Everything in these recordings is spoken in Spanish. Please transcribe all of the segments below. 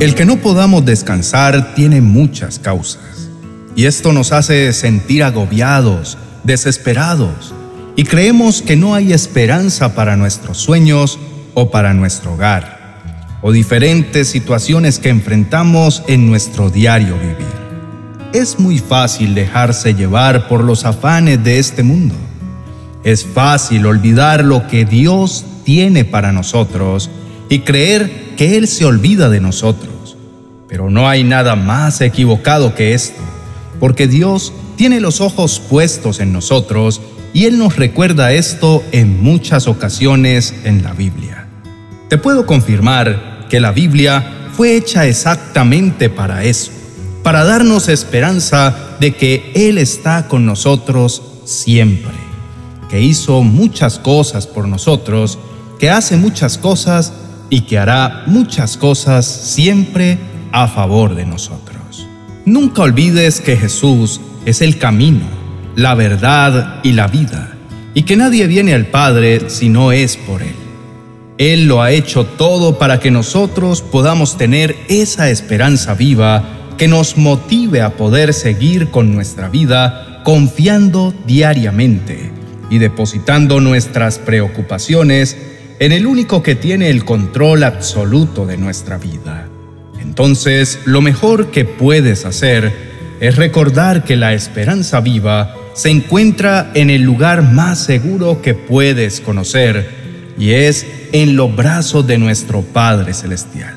El que no podamos descansar tiene muchas causas, y esto nos hace sentir agobiados, desesperados, y creemos que no hay esperanza para nuestros sueños o para nuestro hogar, o diferentes situaciones que enfrentamos en nuestro diario vivir. Es muy fácil dejarse llevar por los afanes de este mundo. Es fácil olvidar lo que Dios tiene para nosotros y creer que Él se olvida de nosotros. Pero no hay nada más equivocado que esto, porque Dios tiene los ojos puestos en nosotros y Él nos recuerda esto en muchas ocasiones en la Biblia. Te puedo confirmar que la Biblia fue hecha exactamente para eso, para darnos esperanza de que Él está con nosotros siempre, que hizo muchas cosas por nosotros, que hace muchas cosas y que hará muchas cosas siempre a favor de nosotros. Nunca olvides que Jesús es el camino, la verdad y la vida, y que nadie viene al Padre si no es por Él. Él lo ha hecho todo para que nosotros podamos tener esa esperanza viva que nos motive a poder seguir con nuestra vida confiando diariamente y depositando nuestras preocupaciones en el único que tiene el control absoluto de nuestra vida. Entonces, lo mejor que puedes hacer es recordar que la esperanza viva se encuentra en el lugar más seguro que puedes conocer y es en los brazos de nuestro Padre Celestial.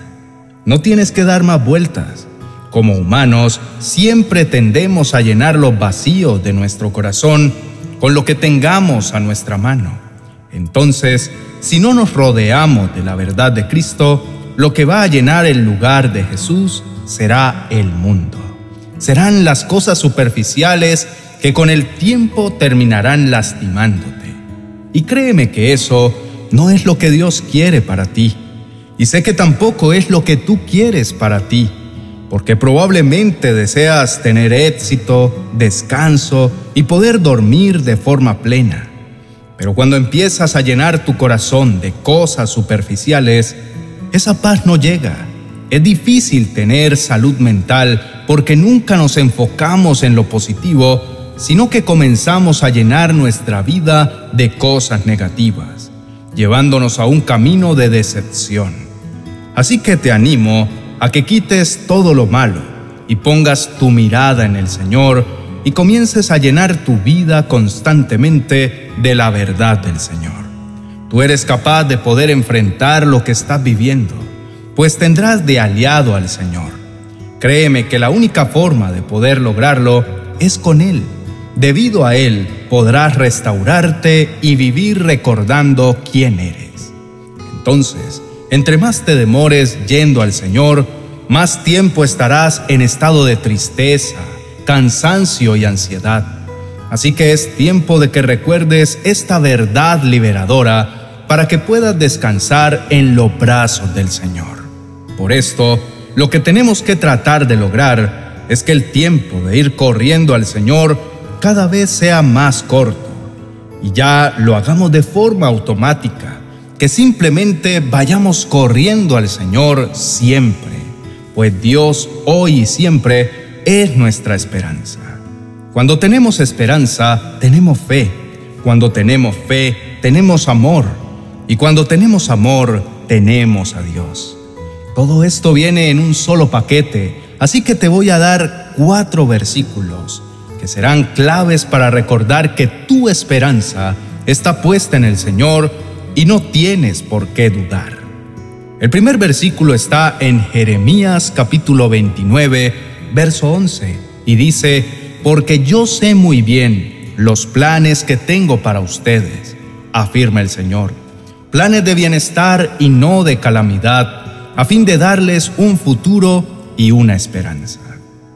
No tienes que dar más vueltas. Como humanos, siempre tendemos a llenar los vacíos de nuestro corazón con lo que tengamos a nuestra mano. Entonces, si no nos rodeamos de la verdad de Cristo, lo que va a llenar el lugar de Jesús será el mundo. Serán las cosas superficiales que con el tiempo terminarán lastimándote. Y créeme que eso no es lo que Dios quiere para ti. Y sé que tampoco es lo que tú quieres para ti, porque probablemente deseas tener éxito, descanso y poder dormir de forma plena. Pero cuando empiezas a llenar tu corazón de cosas superficiales, esa paz no llega. Es difícil tener salud mental porque nunca nos enfocamos en lo positivo, sino que comenzamos a llenar nuestra vida de cosas negativas, llevándonos a un camino de decepción. Así que te animo a que quites todo lo malo y pongas tu mirada en el Señor y comiences a llenar tu vida constantemente de la verdad del Señor. Tú eres capaz de poder enfrentar lo que estás viviendo, pues tendrás de aliado al Señor. Créeme que la única forma de poder lograrlo es con Él. Debido a Él podrás restaurarte y vivir recordando quién eres. Entonces, entre más te demores yendo al Señor, más tiempo estarás en estado de tristeza, cansancio y ansiedad. Así que es tiempo de que recuerdes esta verdad liberadora para que puedas descansar en los brazos del Señor. Por esto, lo que tenemos que tratar de lograr es que el tiempo de ir corriendo al Señor cada vez sea más corto y ya lo hagamos de forma automática, que simplemente vayamos corriendo al Señor siempre, pues Dios hoy y siempre es nuestra esperanza. Cuando tenemos esperanza, tenemos fe. Cuando tenemos fe, tenemos amor. Y cuando tenemos amor, tenemos a Dios. Todo esto viene en un solo paquete, así que te voy a dar cuatro versículos que serán claves para recordar que tu esperanza está puesta en el Señor y no tienes por qué dudar. El primer versículo está en Jeremías capítulo 29, verso 11, y dice, porque yo sé muy bien los planes que tengo para ustedes, afirma el Señor, planes de bienestar y no de calamidad, a fin de darles un futuro y una esperanza.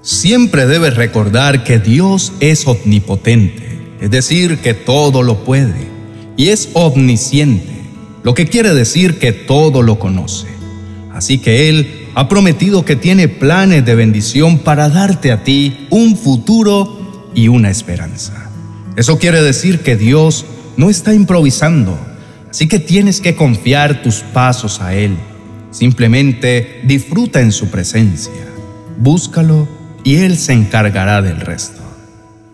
Siempre debes recordar que Dios es omnipotente, es decir, que todo lo puede, y es omnisciente, lo que quiere decir que todo lo conoce. Así que Él ha prometido que tiene planes de bendición para darte a ti un futuro y una esperanza. Eso quiere decir que Dios no está improvisando, así que tienes que confiar tus pasos a Él. Simplemente disfruta en su presencia, búscalo y Él se encargará del resto.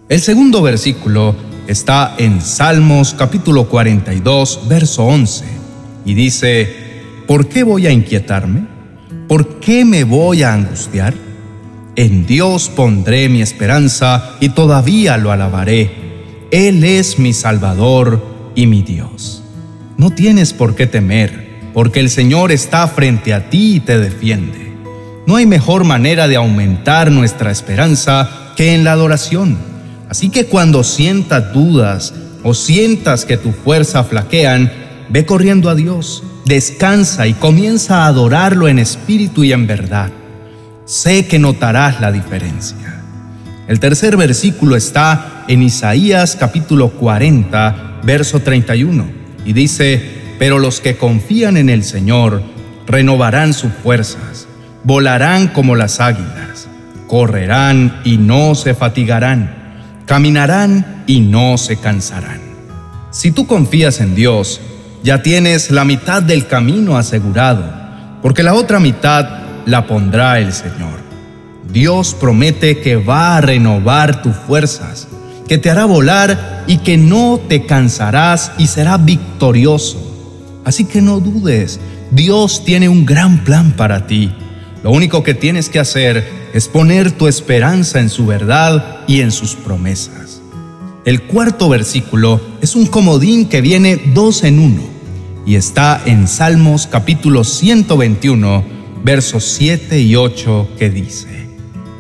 El segundo versículo está en Salmos capítulo 42, verso 11, y dice, ¿por qué voy a inquietarme? ¿Por qué me voy a angustiar? En Dios pondré mi esperanza y todavía lo alabaré. Él es mi Salvador y mi Dios. No tienes por qué temer, porque el Señor está frente a ti y te defiende. No hay mejor manera de aumentar nuestra esperanza que en la adoración. Así que cuando sientas dudas o sientas que tu fuerza flaquean, ve corriendo a Dios, descansa y comienza a adorarlo en espíritu y en verdad. Sé que notarás la diferencia. El tercer versículo está en Isaías capítulo 40, verso 31, y dice, pero los que confían en el Señor renovarán sus fuerzas, volarán como las águilas, correrán y no se fatigarán caminarán y no se cansarán. Si tú confías en Dios, ya tienes la mitad del camino asegurado, porque la otra mitad la pondrá el Señor. Dios promete que va a renovar tus fuerzas, que te hará volar y que no te cansarás y será victorioso. Así que no dudes, Dios tiene un gran plan para ti. Lo único que tienes que hacer es poner tu esperanza en su verdad y en sus promesas. El cuarto versículo es un comodín que viene dos en uno y está en Salmos capítulo 121, versos 7 y 8 que dice,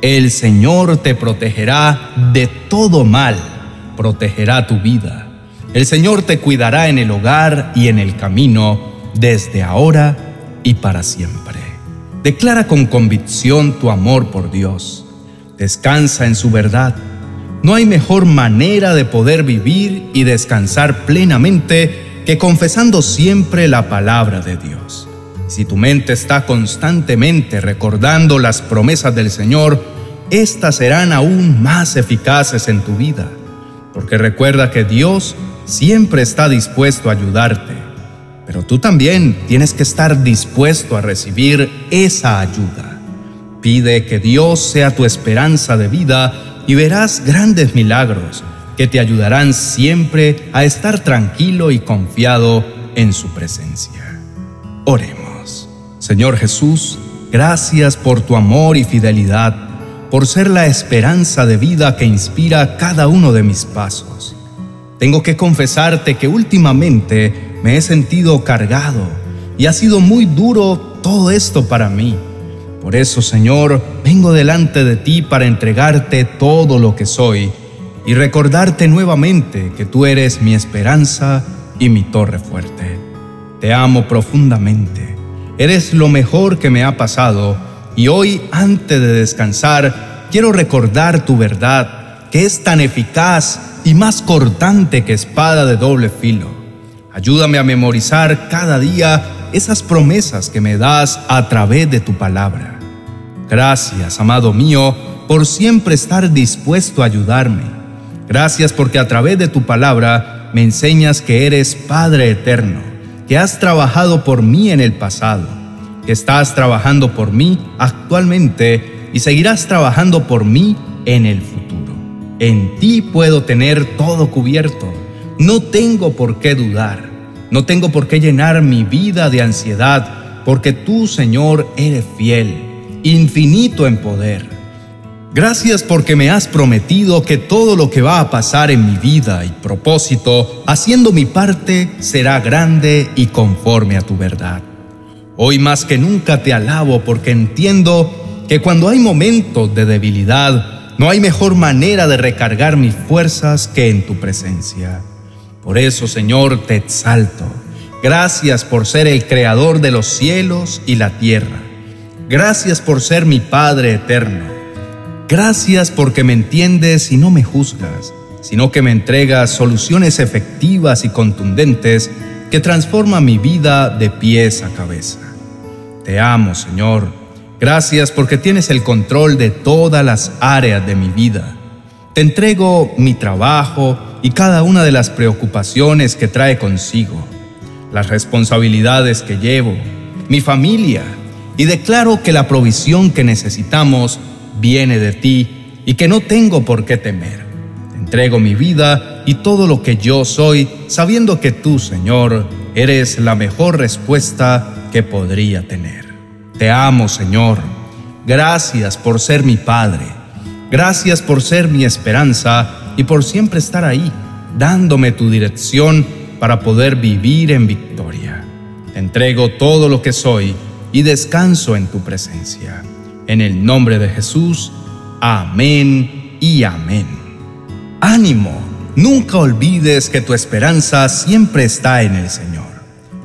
El Señor te protegerá de todo mal, protegerá tu vida. El Señor te cuidará en el hogar y en el camino, desde ahora y para siempre. Declara con convicción tu amor por Dios. Descansa en su verdad. No hay mejor manera de poder vivir y descansar plenamente que confesando siempre la palabra de Dios. Si tu mente está constantemente recordando las promesas del Señor, éstas serán aún más eficaces en tu vida, porque recuerda que Dios siempre está dispuesto a ayudarte pero tú también tienes que estar dispuesto a recibir esa ayuda. Pide que Dios sea tu esperanza de vida y verás grandes milagros que te ayudarán siempre a estar tranquilo y confiado en su presencia. Oremos. Señor Jesús, gracias por tu amor y fidelidad, por ser la esperanza de vida que inspira cada uno de mis pasos. Tengo que confesarte que últimamente me he sentido cargado y ha sido muy duro todo esto para mí. Por eso, Señor, vengo delante de ti para entregarte todo lo que soy y recordarte nuevamente que tú eres mi esperanza y mi torre fuerte. Te amo profundamente. Eres lo mejor que me ha pasado y hoy, antes de descansar, quiero recordar tu verdad, que es tan eficaz y más cortante que espada de doble filo Ayúdame a memorizar cada día esas promesas que me das a través de tu palabra. Gracias, amado mío, por siempre estar dispuesto a ayudarme. Gracias porque a través de tu palabra me enseñas que eres Padre eterno, que has trabajado por mí en el pasado, que estás trabajando por mí actualmente y seguirás trabajando por mí en el futuro. En ti puedo tener todo cubierto no tengo por qué dudar, no tengo por qué llenar mi vida de ansiedad, porque tú, Señor, eres fiel, infinito en poder. Gracias porque me has prometido que todo lo que va a pasar en mi vida y propósito, haciendo mi parte, será grande y conforme a tu verdad. Hoy más que nunca te alabo porque entiendo que cuando hay momentos de debilidad, no hay mejor manera de recargar mis fuerzas que en tu presencia. Por eso, Señor, te exalto. Gracias por ser el creador de los cielos y la tierra. Gracias por ser mi Padre eterno. Gracias porque me entiendes y no me juzgas, sino que me entregas soluciones efectivas y contundentes que transforman mi vida de pies a cabeza. Te amo, Señor. Gracias porque tienes el control de todas las áreas de mi vida. Te entrego mi trabajo, y cada una de las preocupaciones que trae consigo, las responsabilidades que llevo, mi familia, y declaro que la provisión que necesitamos viene de ti y que no tengo por qué temer. Te entrego mi vida y todo lo que yo soy, sabiendo que tú, Señor, eres la mejor respuesta que podría tener. Te amo, Señor. Gracias por ser mi Padre. Gracias por ser mi esperanza y por siempre estar ahí, dándome tu dirección para poder vivir en victoria. Te entrego todo lo que soy y descanso en tu presencia. En el nombre de Jesús, amén y amén. Ánimo, nunca olvides que tu esperanza siempre está en el Señor.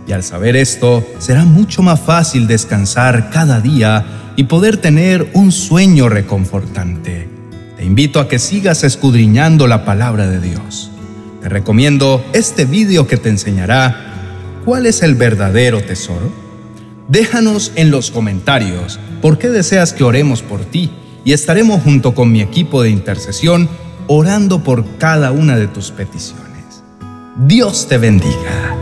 Y al saber esto, será mucho más fácil descansar cada día y poder tener un sueño reconfortante. Te invito a que sigas escudriñando la palabra de Dios. Te recomiendo este video que te enseñará cuál es el verdadero tesoro Déjanos en los comentarios por qué deseas que oremos por ti y estaremos junto con mi equipo de intercesión orando por cada una de tus peticiones. Dios te bendiga.